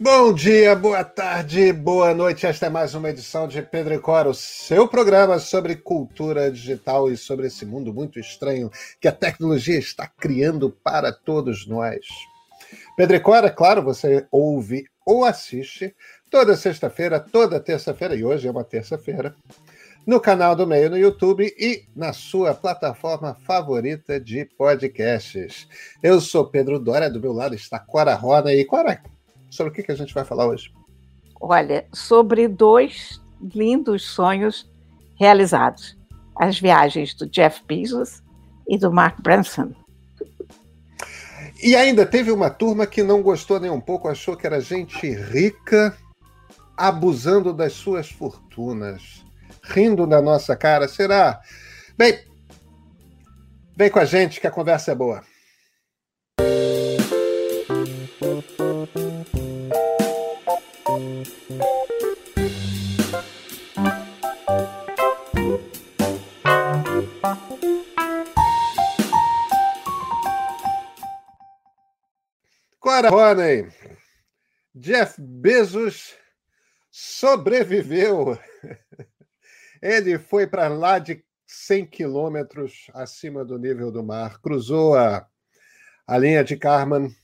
Bom dia, boa tarde, boa noite. Esta é mais uma edição de Pedro e Cora, o seu programa sobre cultura digital e sobre esse mundo muito estranho que a tecnologia está criando para todos nós. Pedro e Cora, claro, você ouve ou assiste toda sexta-feira, toda terça-feira, e hoje é uma terça-feira, no canal do Meio no YouTube e na sua plataforma favorita de podcasts. Eu sou Pedro Dória, do meu lado está Cora Rona e Cora Sobre o que, que a gente vai falar hoje? Olha, sobre dois lindos sonhos realizados: as viagens do Jeff Bezos e do Mark Branson. E ainda teve uma turma que não gostou nem um pouco, achou que era gente rica abusando das suas fortunas, rindo da nossa cara. Será? Bem, vem com a gente que a conversa é boa. Cora Roney, Jeff Bezos sobreviveu. Ele foi para lá de 100 quilômetros acima do nível do mar, cruzou a, a linha de Karman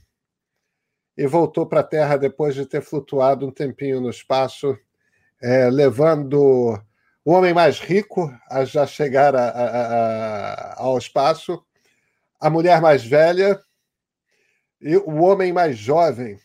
e voltou para a Terra depois de ter flutuado um tempinho no espaço, é, levando o homem mais rico a já chegar a, a, ao espaço, a mulher mais velha e o homem mais jovem.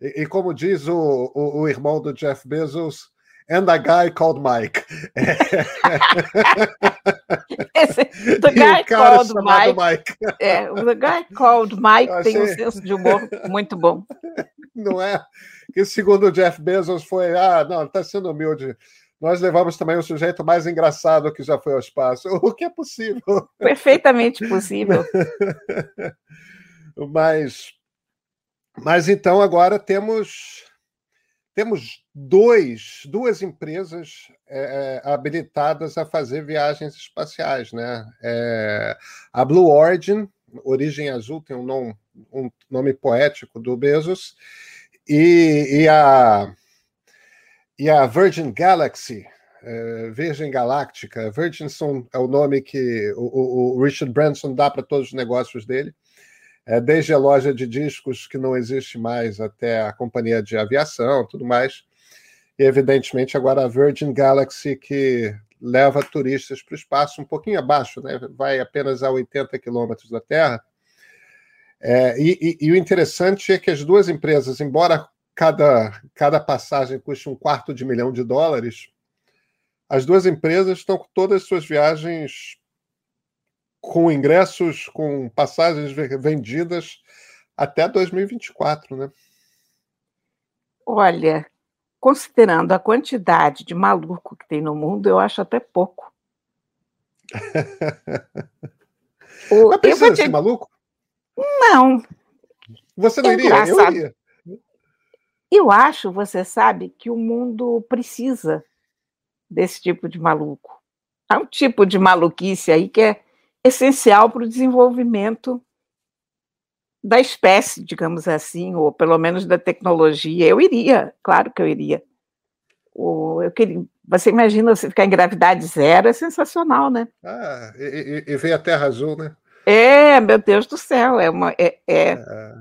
E, e como diz o, o, o, irmão do Jeff Bezos, and a guy called Mike. Esse, the guy called Mike. Mike. É, the guy called Mike achei... tem um senso de humor muito bom. Não é? Que segundo o Jeff Bezos foi, ah, não, está sendo humilde. Nós levamos também o sujeito mais engraçado que já foi ao espaço, o que é possível. Perfeitamente possível. Mas, mas então agora temos temos dois, duas empresas é, é, habilitadas a fazer viagens espaciais, né? É, a Blue Origin, Origem Azul, tem um nome, um nome poético do Bezos, e, e, a, e a Virgin Galaxy, é, Virgin Galáctica, Virgin é o nome que o, o Richard Branson dá para todos os negócios dele é, desde a loja de discos que não existe mais até a companhia de aviação, tudo mais. E evidentemente agora a Virgin Galaxy que leva turistas para o espaço um pouquinho abaixo, né? vai apenas a 80 quilômetros da Terra. É, e, e, e, o interessante é que as duas empresas, embora cada, cada passagem custe um quarto de milhão de dólares, as duas empresas estão com todas as suas viagens com ingressos, com passagens vendidas até 2024, né? Olha, considerando a quantidade de maluco que tem no mundo, eu acho até pouco. o, Mas precisa te... ser maluco? Não. Você não é iria? Engraçado. Eu iria. Eu acho, você sabe, que o mundo precisa desse tipo de maluco. Há um tipo de maluquice aí que é essencial para o desenvolvimento da espécie, digamos assim, ou pelo menos da tecnologia. Eu iria, claro que eu iria. eu queria, você imagina você ficar em gravidade zero, é sensacional, né? Ah, e, e, e ver a Terra Azul, né? É, meu Deus do céu, é uma, é, é, é,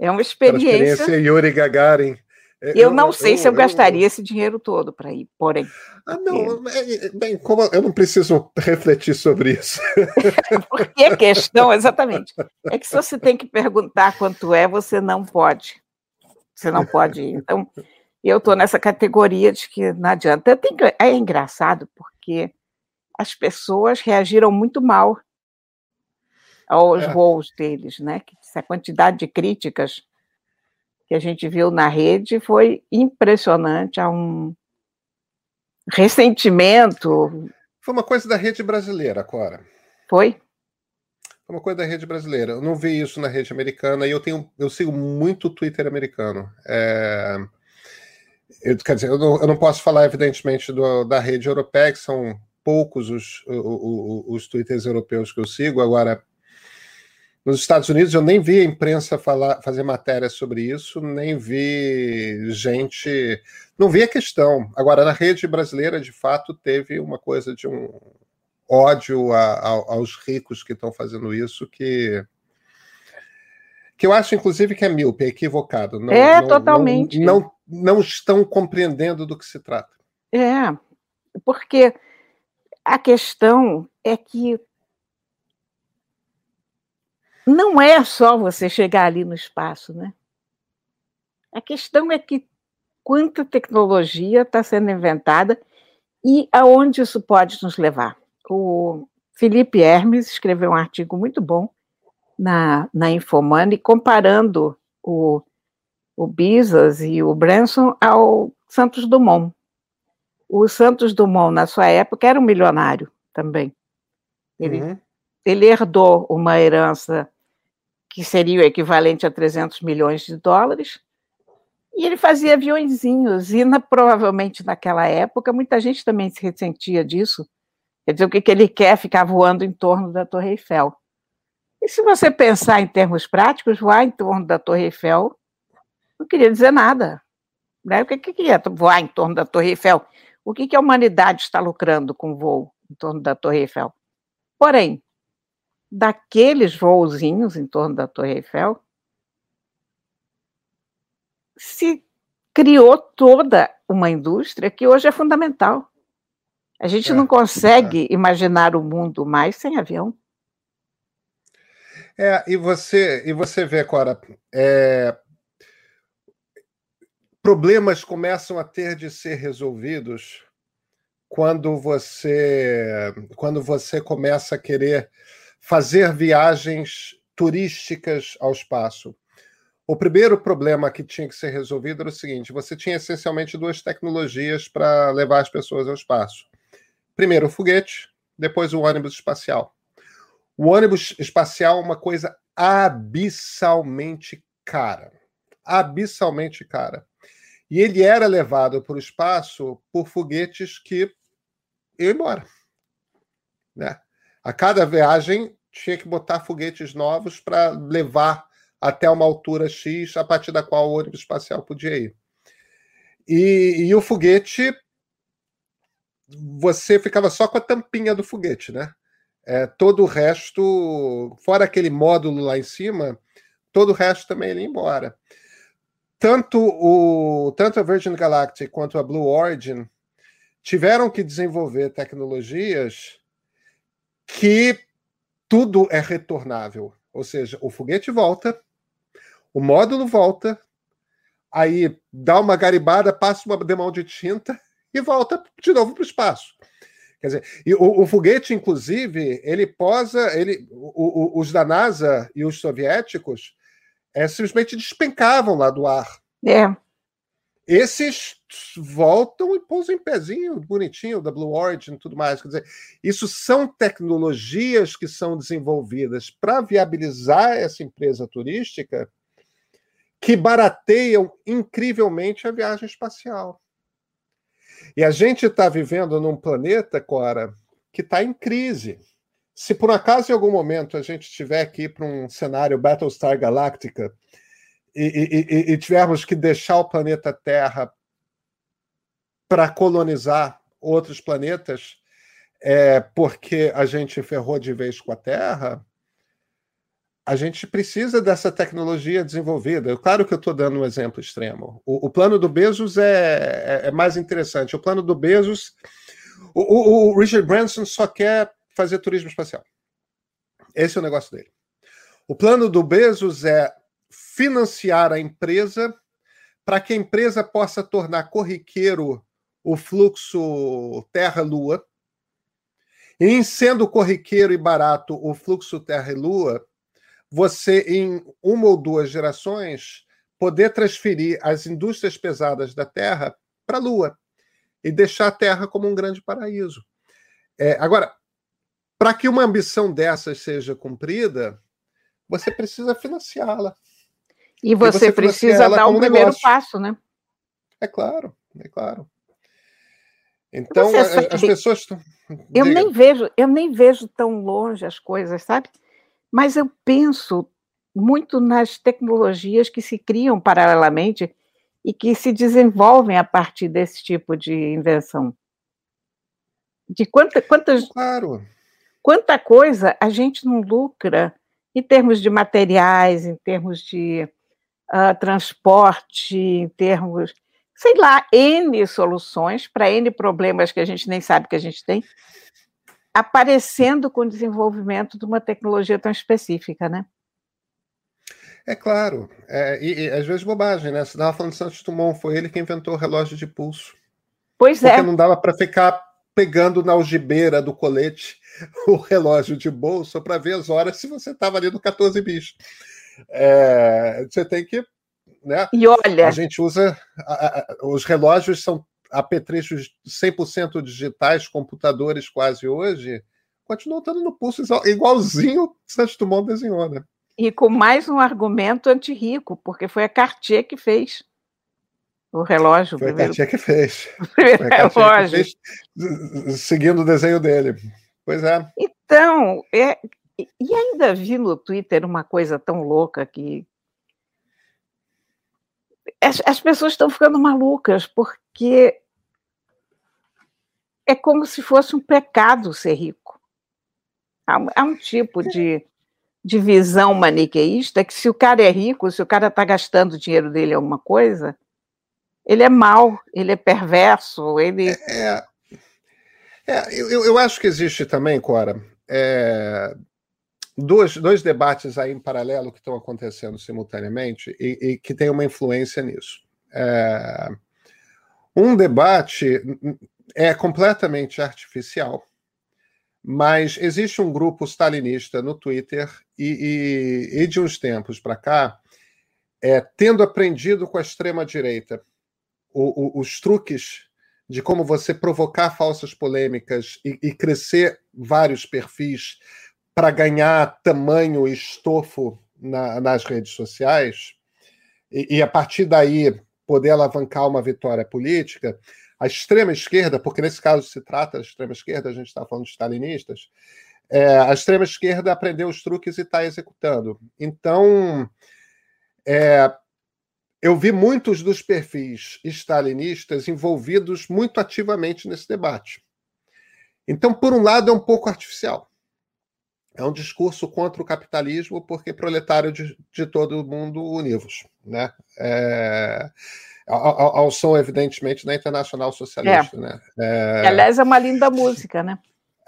é uma experiência. experiência Yuri Gagarin. É, eu, eu não sei eu, se eu, eu gastaria esse dinheiro todo para ir, porém. Ah, não, é, bem, como eu não preciso refletir sobre isso. porque a questão, exatamente, é que se você tem que perguntar quanto é, você não pode. Você não pode ir. Então, eu estou nessa categoria de que não adianta. Que, é engraçado, porque as pessoas reagiram muito mal aos é. voos deles, né? Essa quantidade de críticas que a gente viu na rede foi impressionante. Há um ressentimento. Foi uma coisa da rede brasileira, Cora. Foi? Foi uma coisa da rede brasileira. Eu não vi isso na rede americana e eu tenho, eu sigo muito o Twitter americano. É... Eu, quer dizer, eu não, eu não, posso falar, evidentemente, do, da rede europeia, que são poucos os, os, os, os twitters europeus que eu sigo. Agora, Nos Estados Unidos, eu nem vi a imprensa falar, fazer matéria sobre isso, nem vi gente. Não vi a questão. Agora, na rede brasileira, de fato, teve uma coisa de um ódio a, a, aos ricos que estão fazendo isso, que. Que eu acho, inclusive, que é míope, é equivocado. Não, é, não, totalmente. Não, não, não estão compreendendo do que se trata. É, porque a questão é que não é só você chegar ali no espaço, né? A questão é que quanta tecnologia está sendo inventada e aonde isso pode nos levar. O Felipe Hermes escreveu um artigo muito bom na, na Infomoney comparando o, o Bezos e o Branson ao Santos Dumont. O Santos Dumont, na sua época, era um milionário também. Ele, uhum. Ele herdou uma herança que seria o equivalente a 300 milhões de dólares, e ele fazia aviõezinhos, e na, provavelmente naquela época muita gente também se ressentia disso. Quer dizer, o que, que ele quer ficar voando em torno da Torre Eiffel? E se você pensar em termos práticos, voar em torno da Torre Eiffel não queria dizer nada. Né? O que, que é voar em torno da Torre Eiffel? O que, que a humanidade está lucrando com o voo em torno da Torre Eiffel? Porém, daqueles voozinhos em torno da Torre Eiffel, se criou toda uma indústria que hoje é fundamental. A gente é, não consegue é. imaginar o mundo mais sem avião. É, e você, e você vê, Cora, é, problemas começam a ter de ser resolvidos quando você quando você começa a querer fazer viagens turísticas ao espaço. O primeiro problema que tinha que ser resolvido era o seguinte: você tinha essencialmente duas tecnologias para levar as pessoas ao espaço. Primeiro o foguete, depois o ônibus espacial. O ônibus espacial é uma coisa abissalmente cara. Abissalmente cara. E ele era levado para o espaço por foguetes que iam embora. Né? A cada viagem tinha que botar foguetes novos para levar até uma altura X, a partir da qual o ônibus espacial podia ir. E, e, o foguete, você ficava só com a tampinha do foguete, né? É, todo o resto, fora aquele módulo lá em cima, todo o resto também ia embora. Tanto, o, tanto a Virgin Galactic quanto a Blue Origin tiveram que desenvolver tecnologias que tudo é retornável. Ou seja, o foguete volta, o módulo volta, aí dá uma garibada, passa uma demão de tinta e volta de novo para o espaço. Quer dizer, e o, o, foguete, inclusive, ele posa, ele, o, o, os da NASA e os soviéticos é, simplesmente despencavam lá do ar. É. Esses voltam e pousam em pezinho, bonitinho, da Blue Origin e tudo mais. Quer dizer, isso são tecnologias que são desenvolvidas para viabilizar essa empresa turística que barateiam incrivelmente a viagem espacial. E a gente está vivendo num planeta, Cora, que está em crise. Se por acaso em algum momento a gente tiver aqui para um cenário Battlestar Galactica e, e, e tivermos que deixar o planeta Terra para colonizar outros planetas, é, porque a gente ferrou de vez com a Terra, a gente precisa dessa tecnologia desenvolvida. Claro que eu estou dando um exemplo extremo. O, o plano do Bezos é, é, é, mais interessante. O plano do Bezos, o, o, o Richard Branson só quer fazer turismo espacial. Esse é o negócio dele. O plano do Bezos é financiar a empresa para que a empresa possa tornar corriqueiro o fluxo Terra-Lua. E em sendo corriqueiro e barato o fluxo Terra Lua, você, em uma ou duas gerações, poder transferir as indústrias pesadas da Terra para a Lua e deixar a Terra como um grande paraíso. É, agora, para que uma ambição dessas seja cumprida, você precisa financiá-la. E você, você precisa dar o primeiro negócio. passo, né? É claro, é claro. Então, as, as pessoas. Eu nem vejo, eu nem vejo tão longe as coisas, sabe? Mas eu penso muito nas tecnologias que se criam paralelamente e que se desenvolvem a partir desse tipo de invenção. De quanta, quantas, claro. quanta coisa a gente não lucra em termos de materiais, em termos de uh, transporte, em termos, sei lá, N soluções para N problemas que a gente nem sabe que a gente tem, aparecendo com o desenvolvimento de uma tecnologia tão específica, né? É claro, é, e, e, às vezes bobagem, né? Você estava falando de Santos Dumont, foi ele que inventou o relógio de pulso. Pois porque é. Porque não dava para ficar pegando na algibeira do colete o relógio de bolso para ver as horas se você estava ali no 14 bis. É, você tem que. Né? E olha. A gente usa. A, a, os relógios são apetrechos 100% digitais, computadores quase hoje, continuam estando no pulso igualzinho Santos Dumont desenhou, né? E com mais um argumento anti-rico, porque foi a Cartier que fez o relógio. Foi primeiro... a Cartier que fez. O primeiro relógio. Que fez, seguindo o desenho dele. Pois é. Então, é, e ainda vi no Twitter uma coisa tão louca que as, as pessoas estão ficando malucas, porque é como se fosse um pecado ser rico. Há, há um tipo de de visão maniqueísta que se o cara é rico, se o cara está gastando o dinheiro dele em alguma coisa, ele é mau, ele é perverso, ele. É, é, é eu, eu acho que existe também, Cora, é, dois, dois debates aí em paralelo que estão acontecendo simultaneamente e, e que tem uma influência nisso. É, um debate é completamente artificial mas existe um grupo stalinista no Twitter e, e, e de uns tempos para cá, é, tendo aprendido com a extrema-direita os truques de como você provocar falsas polêmicas e, e crescer vários perfis para ganhar tamanho e estofo na, nas redes sociais, e, e a partir daí poder alavancar uma vitória política, a extrema esquerda, porque nesse caso se trata da extrema esquerda, a gente está falando de stalinistas, é, a extrema esquerda aprendeu os truques e está executando. Então, é, eu vi muitos dos perfis stalinistas envolvidos muito ativamente nesse debate. Então, por um lado, é um pouco artificial. É um discurso contra o capitalismo, porque proletário de, de todo mundo univos. Né? É, ao, ao, som, evidentemente, da Internacional Socialista. É. Né? É... Aliás, é uma linda música, né?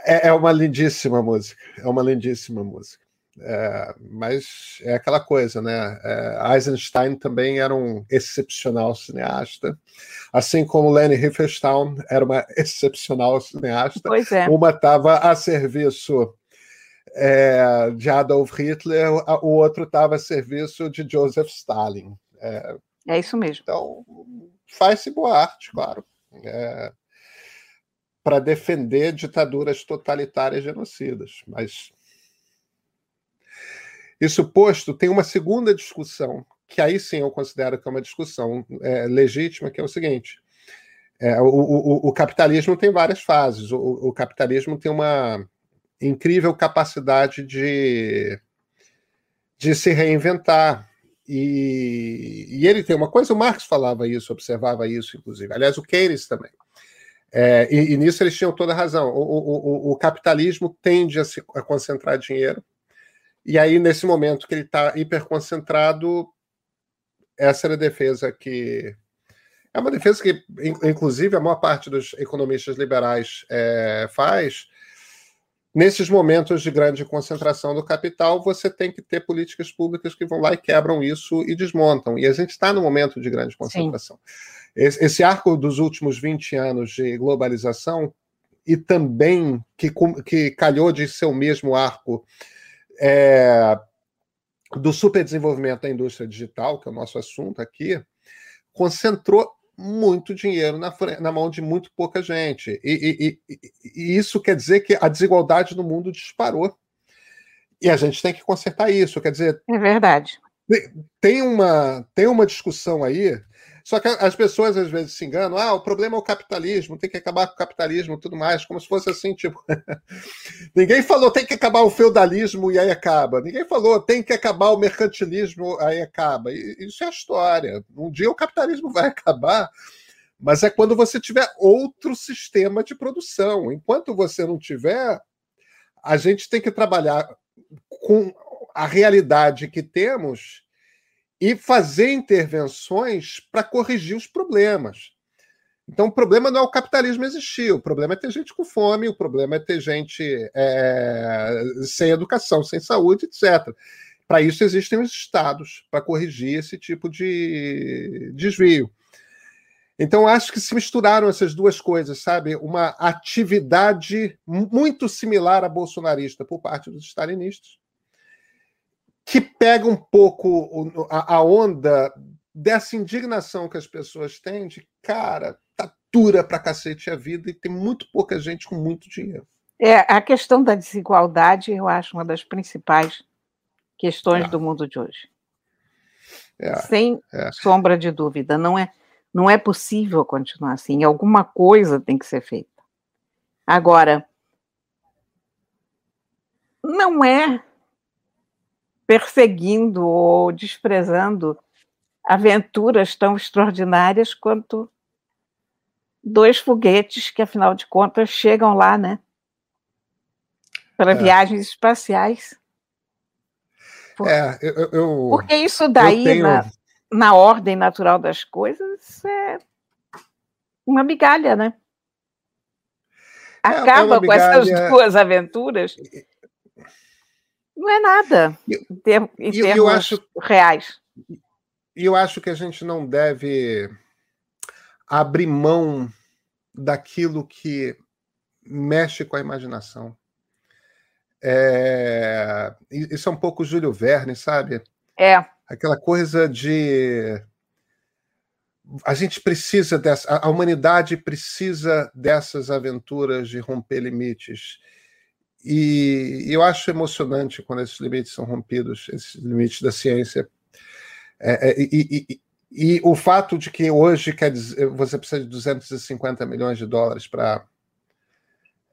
É, é uma lindíssima música, é uma lindíssima música. É, mas é aquela coisa, né? É, Eisenstein também era um excepcional cineasta, assim como Leni Riefenstahl era uma excepcional cineasta. Pois é. Uma estava a serviço é, de Adolf Hitler, o outro estava a serviço de Joseph Stalin. É, é isso mesmo. Então, faz-se boa arte, claro. É, para defender ditaduras totalitárias genocidas. Mas, isso posto, tem uma segunda discussão, que aí sim eu considero que é uma discussão é, legítima, que é o seguinte. É, o, o, o, capitalismo tem várias fases. O, o capitalismo tem uma incrível capacidade de, de se reinventar, e, e, ele tem uma coisa, o Marx falava isso, observava isso, inclusive. Aliás, o Keynes também. É, e, e, nisso eles tinham toda a razão. O, o, o capitalismo tende a, se, a concentrar dinheiro, e aí, nesse momento que ele está hiperconcentrado, essa era a defesa que. É uma defesa que, inclusive, a maior parte dos economistas liberais é, faz, Nesses momentos de grande concentração do capital, você tem que ter políticas públicas que vão lá e quebram isso e desmontam. E a gente está no momento de grande concentração. Esse, esse, arco dos últimos 20 anos de globalização, e também que, que calhou de ser o mesmo arco é, do superdesenvolvimento da indústria digital, que é o nosso assunto aqui, concentrou muito dinheiro na, na mão de muito pouca gente. E, e, e, e, isso quer dizer que a desigualdade no mundo disparou. E a gente tem que consertar isso. Quer dizer. É verdade. Tem uma, tem uma discussão aí Só que as pessoas às vezes se enganam. Ah, o problema é o capitalismo, tem que acabar com o capitalismo tudo mais, como se fosse assim, tipo. Ninguém falou tem que acabar o feudalismo e aí acaba. Ninguém falou tem que acabar o mercantilismo, aí acaba. Isso é a história. Um dia o capitalismo vai acabar, mas é quando você tiver outro sistema de produção. Enquanto você não tiver, a gente tem que trabalhar com a realidade que temos e fazer intervenções para corrigir os problemas. Então, o problema não é o capitalismo existir, o problema é ter gente com fome, o problema é ter gente é, sem educação, sem saúde, etc. Para isso existem os estados, para corrigir esse tipo de desvio. Então, acho que se misturaram essas duas coisas, sabe? Uma atividade muito similar à bolsonarista por parte dos stalinistas, que pega um pouco a, onda dessa indignação que as pessoas têm de, cara, tá dura pra cacete a vida e tem muito pouca gente com muito dinheiro. É, a questão da desigualdade, eu acho uma das principais questões é. do mundo de hoje. É. Sem é. sombra de dúvida. Não é, não é possível continuar assim. Alguma coisa tem que ser feita. Agora, não é perseguindo ou desprezando aventuras tão extraordinárias quanto dois foguetes que, afinal de contas, chegam lá, né? Para é. viagens espaciais. Por... É, eu, eu, Porque isso daí, tenho... na, na ordem natural das coisas, é uma migalha, né? É, é Acaba é com essas duas aventuras não é nada em, termos, em termos eu acho, reais. E eu acho que a gente não deve abrir mão daquilo que mexe com a imaginação. É, isso é um pouco Júlio Verne, sabe? É. Aquela coisa de. A gente precisa dessa. A humanidade precisa dessas aventuras de romper limites. E eu acho emocionante quando esses limites são rompidos, esses limites da ciência. É, é, e, e, e, o fato de que hoje quer dizer, você precisa de 250 milhões de dólares para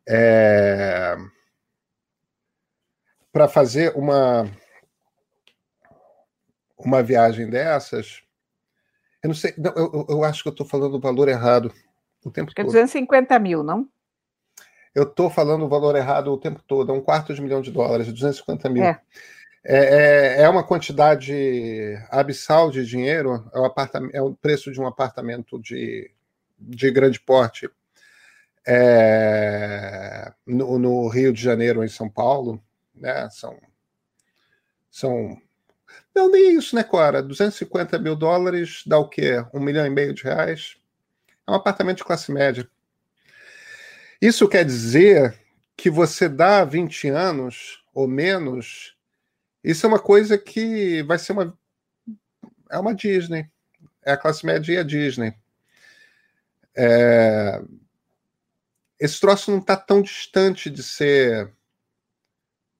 é, para fazer uma uma viagem dessas, eu não sei, não, eu, eu, acho que eu estou falando o valor errado o tempo é todo. 250 mil, não? Eu estou falando o valor errado o tempo todo, é um quarto de milhão de dólares, 250 mil. É. É, é, é uma quantidade abissal de dinheiro, é o, é o preço de um apartamento de, de grande porte é, no, no, Rio de Janeiro, em São Paulo. Né, são, são. Não, nem isso, né, Cora? 250 mil dólares dá o quê? Um milhão e meio de reais? É um apartamento de classe média. Isso quer dizer que você dá 20 anos ou menos, isso é uma coisa que vai ser uma. É uma Disney. É a classe média e a Disney. É... Esse troço não está tão distante de ser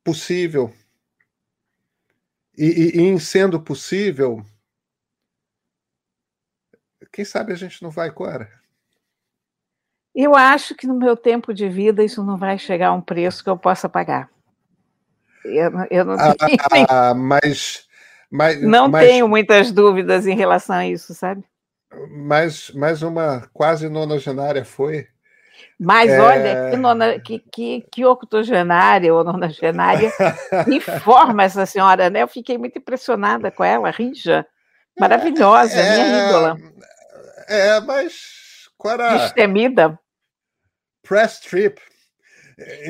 possível. E, e, e, em sendo possível, quem sabe a gente não vai, Cora? Eu acho que no meu tempo de vida isso não vai chegar a um preço que eu possa pagar. Eu, eu não ah, tenho, ah, mas, mas, não mas, tenho muitas dúvidas em relação a isso, sabe? Mas, mas uma quase nonagenária foi. Mas é... olha, que, nona, que, que, que octogenária ou nonagenária informa essa senhora, né? Eu fiquei muito impressionada com ela, Rija. Maravilhosa, é, minha ídola. É, mas Agora, Destemida. Press trip.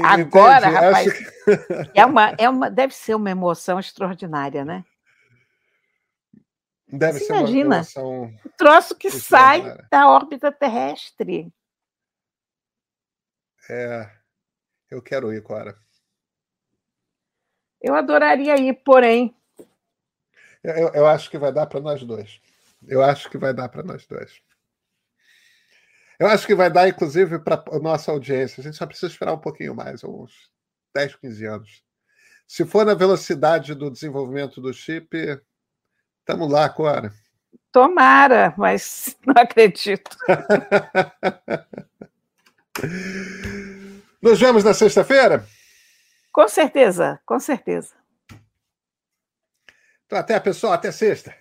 Agora, Entendi. rapaz, que... é uma, é uma, deve ser uma emoção extraordinária, né? Deve Você ser imagina, uma emoção. O troço que sai da órbita terrestre. É, eu quero ir, Cora. Eu adoraria ir, porém. Eu, eu acho que vai dar para nós dois. Eu acho que vai dar para nós dois. Eu acho que vai dar, inclusive, para nossa audiência. A gente só precisa esperar um pouquinho mais, uns 10, 15 anos. Se for na velocidade do desenvolvimento do chip, estamos lá agora. Tomara, mas não acredito. Nos vemos na sexta-feira? Com certeza, com certeza. Então, até, pessoal, até sexta.